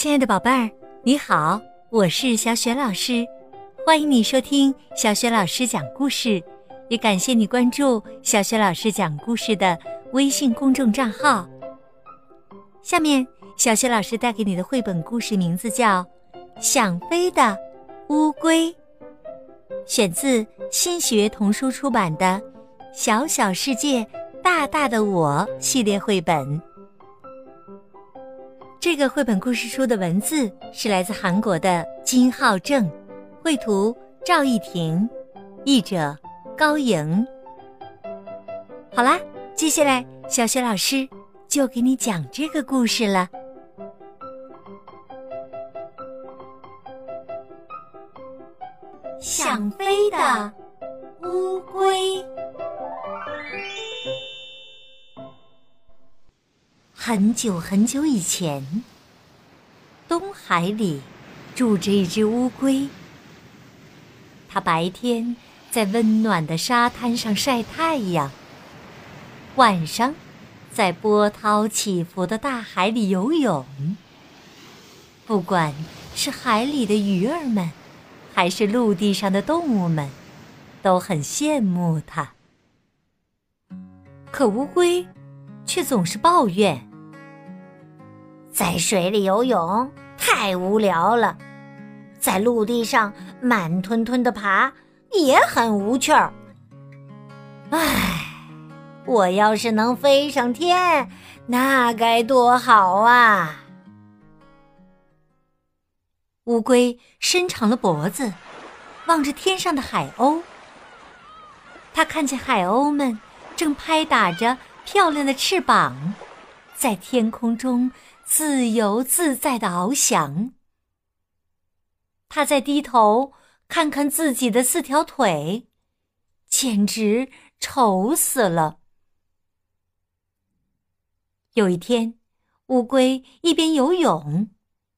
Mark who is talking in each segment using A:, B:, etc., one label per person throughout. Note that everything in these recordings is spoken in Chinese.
A: 亲爱的宝贝儿，你好，我是小雪老师，欢迎你收听小雪老师讲故事，也感谢你关注小雪老师讲故事的微信公众账号。下面，小雪老师带给你的绘本故事名字叫《想飞的乌龟》，选自新学童书出版的《小小世界，大大的我》系列绘本。这个绘本故事书的文字是来自韩国的金浩正，绘图赵艺婷，译者高莹。好啦，接下来小雪老师就给你讲这个故事了。想飞的乌龟。很久很久以前，东海里住着一只乌龟。它白天在温暖的沙滩上晒太阳，晚上在波涛起伏的大海里游泳。不管是海里的鱼儿们，还是陆地上的动物们，都很羡慕它。可乌龟却总是抱怨。
B: 在水里游泳太无聊了，在陆地上慢吞吞的爬也很无趣儿。唉，我要是能飞上天，那该多好啊！
A: 乌龟伸长了脖子，望着天上的海鸥。它看见海鸥们正拍打着漂亮的翅膀，在天空中。自由自在的翱翔。他在低头看看自己的四条腿，简直丑死了。有一天，乌龟一边游泳，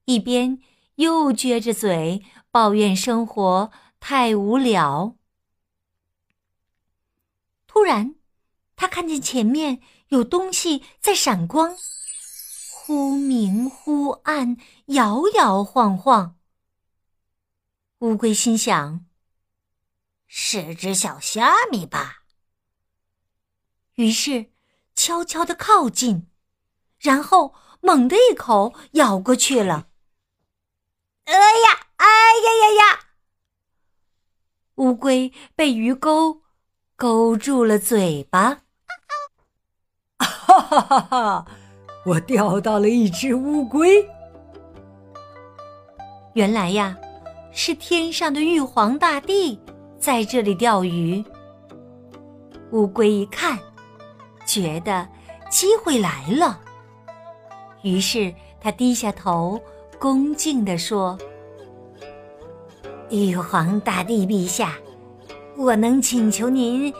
A: 一边又撅着嘴抱怨生活太无聊。突然，他看见前面有东西在闪光。忽明忽暗，摇摇晃晃。乌龟心想：“
B: 是只小虾米吧？”
A: 于是悄悄的靠近，然后猛地一口咬过去了。
B: 哎呀，哎呀呀呀！
A: 乌龟被鱼钩勾住了嘴巴。
C: 哈哈哈哈！我钓到了一只乌龟。
A: 原来呀，是天上的玉皇大帝在这里钓鱼。乌龟一看，觉得机会来了，于是他低下头，恭敬地说：“
B: 玉皇大帝陛下，我能请求您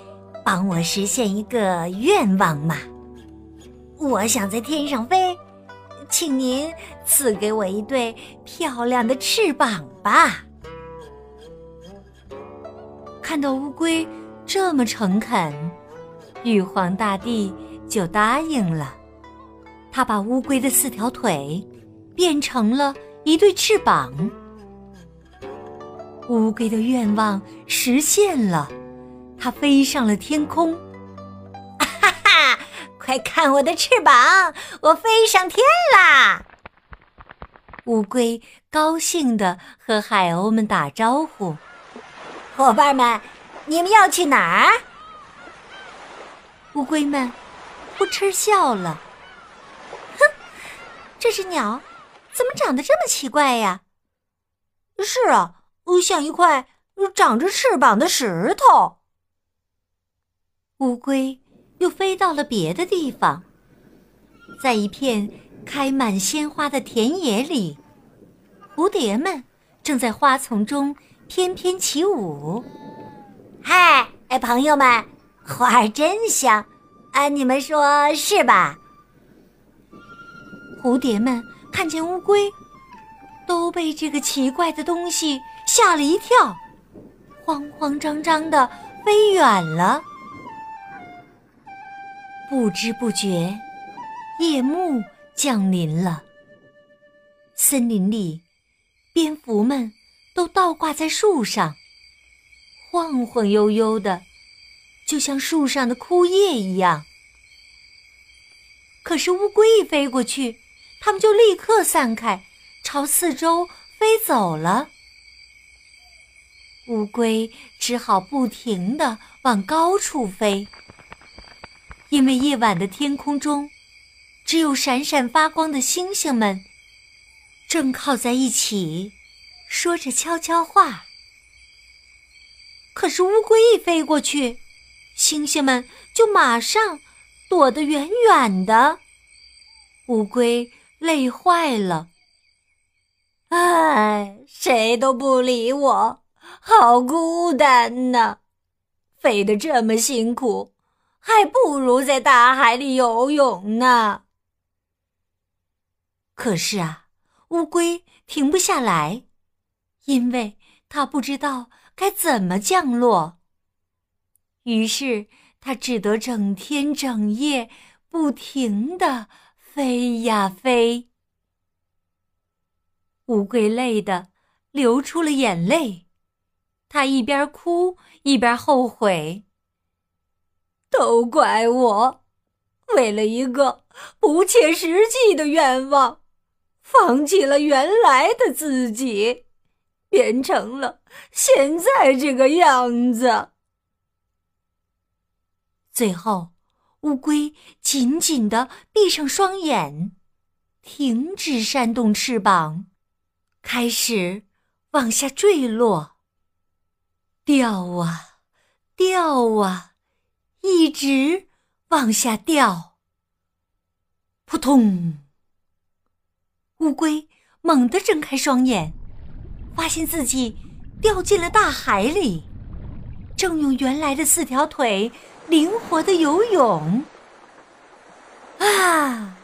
B: 帮我实现一个愿望吗？”我想在天上飞，请您赐给我一对漂亮的翅膀吧。
A: 看到乌龟这么诚恳，玉皇大帝就答应了。他把乌龟的四条腿变成了一对翅膀。乌龟的愿望实现了，它飞上了天空。
B: 快看我的翅膀，我飞上天啦！
A: 乌龟高兴地和海鸥们打招呼：“
B: 伙伴们，你们要去哪儿？”
A: 乌龟们扑哧笑了：“哼，这只鸟怎么长得这么奇怪呀？”“
B: 是啊，像一块长着翅膀的石头。”
A: 乌龟。又飞到了别的地方，在一片开满鲜花的田野里，蝴蝶们正在花丛中翩翩起舞。
B: 嗨，哎，朋友们，花儿真香，啊，你们说是吧？
A: 蝴蝶们看见乌龟，都被这个奇怪的东西吓了一跳，慌慌张张的飞远了。不知不觉，夜幕降临了。森林里，蝙蝠们都倒挂在树上，晃晃悠悠的，就像树上的枯叶一样。可是乌龟一飞过去，它们就立刻散开，朝四周飞走了。乌龟只好不停的往高处飞，因为夜晚的天空中，只有闪闪发光的星星们，正靠在一起，说着悄悄话。可是乌龟一飞过去，星星们就马上躲得远远的，乌龟累坏了，
B: 唉，谁都不理我。好孤单呐！飞得这么辛苦，还不如在大海里游泳呢。
A: 可是啊，乌龟停不下来，因为它不知道该怎么降落。于是，它只得整天整夜不停的飞呀飞。乌龟累得流出了眼泪。它一边哭一边后悔。
B: 都怪我，为了一个不切实际的愿望，放弃了原来的自己，变成了现在这个样子。
A: 最后，乌龟紧紧的闭上双眼，停止扇动翅膀，开始往下坠落。掉啊，掉啊，一直往下掉。扑通！乌龟猛地睁开双眼，发现自己掉进了大海里，正用原来的四条腿灵活的游泳。
B: 啊，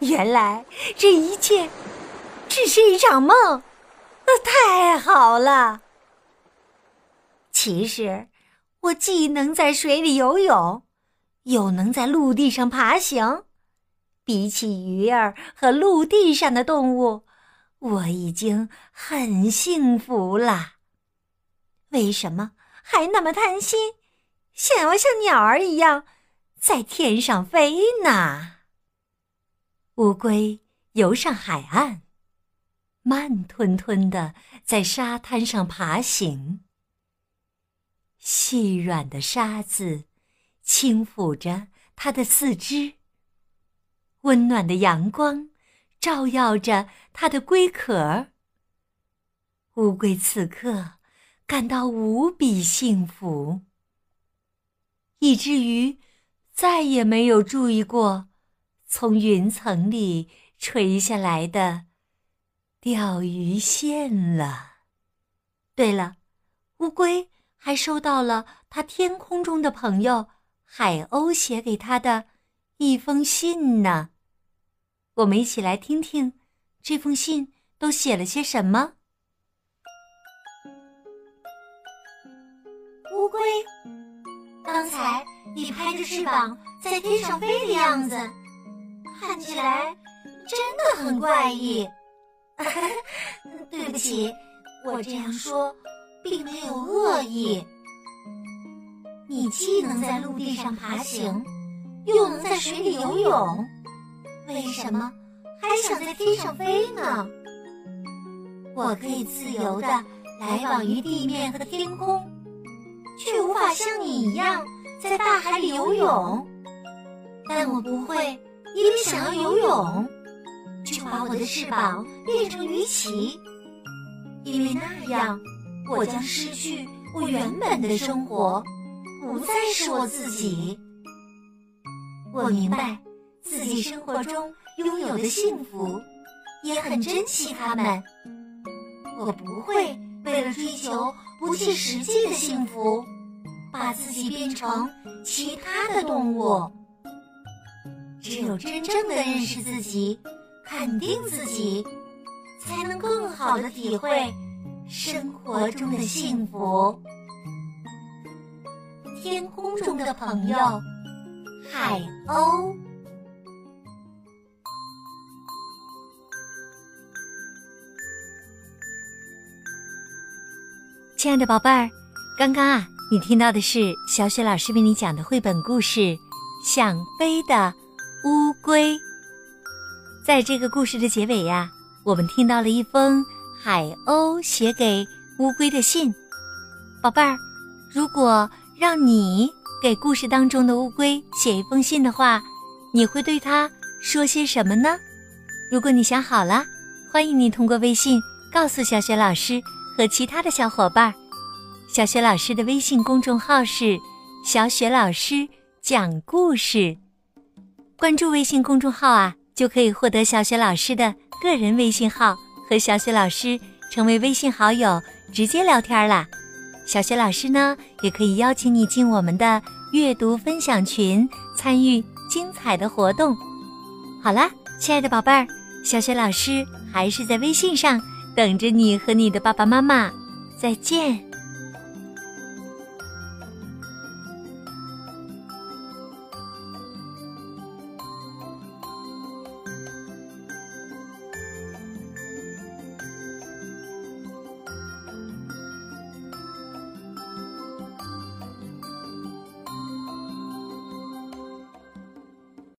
B: 原来这一切只是一场梦，那太好了。其实，我既能在水里游泳，又能在陆地上爬行。比起鱼儿和陆地上的动物，我已经很幸福了。为什么还那么贪心，想要像鸟儿一样在天上飞呢？
A: 乌龟游上海岸，慢吞吞的在沙滩上爬行。细软的沙子轻抚着它的四肢，温暖的阳光照耀着它的龟壳。乌龟此刻感到无比幸福，以至于再也没有注意过从云层里垂下来的钓鱼线了。对了，乌龟。还收到了他天空中的朋友海鸥写给他的一封信呢。我们一起来听听这封信都写了些什么。
B: 乌龟，刚才你拍着翅膀在天上飞的样子，看起来真的很怪异。对不起，我这样说。并没有恶意。你既能在陆地上爬行，又能在水里游泳，为什么还想在天上飞呢？我可以自由的来往于地面和天空，却无法像你一样在大海里游泳。但我不会因为想要游泳，就把我的翅膀变成鱼鳍，因为那样。我将失去我原本的生活，不再是我自己。我明白自己生活中拥有的幸福，也很珍惜他们。我不会为了追求不切实际的幸福，把自己变成其他的动物。只有真正的认识自己，肯定自己，才能更好的体会。生活中的幸福。天空中的朋友海鸥。
A: 亲爱的宝贝儿刚刚啊你听到的是小雪老师为你讲的绘本故事想飞的乌龟。在这个故事的结尾呀我们听到了一封海鸥写给乌龟的信。宝贝儿，如果让你给故事当中的乌龟写一封信的话，你会对它说些什么呢？如果你想好了，欢迎你通过微信告诉小雪老师和其他的小伙伴。小雪老师的微信公众号是“小雪老师讲故事”，关注微信公众号啊，就可以获得小雪老师的个人微信号，和小雪老师成为微信好友，直接聊天啦。小雪老师呢，也可以邀请你进我们的阅读分享群，参与精彩的活动。好啦，亲爱的宝贝儿，小雪老师还是在微信上等着你和你的爸爸妈妈。再见。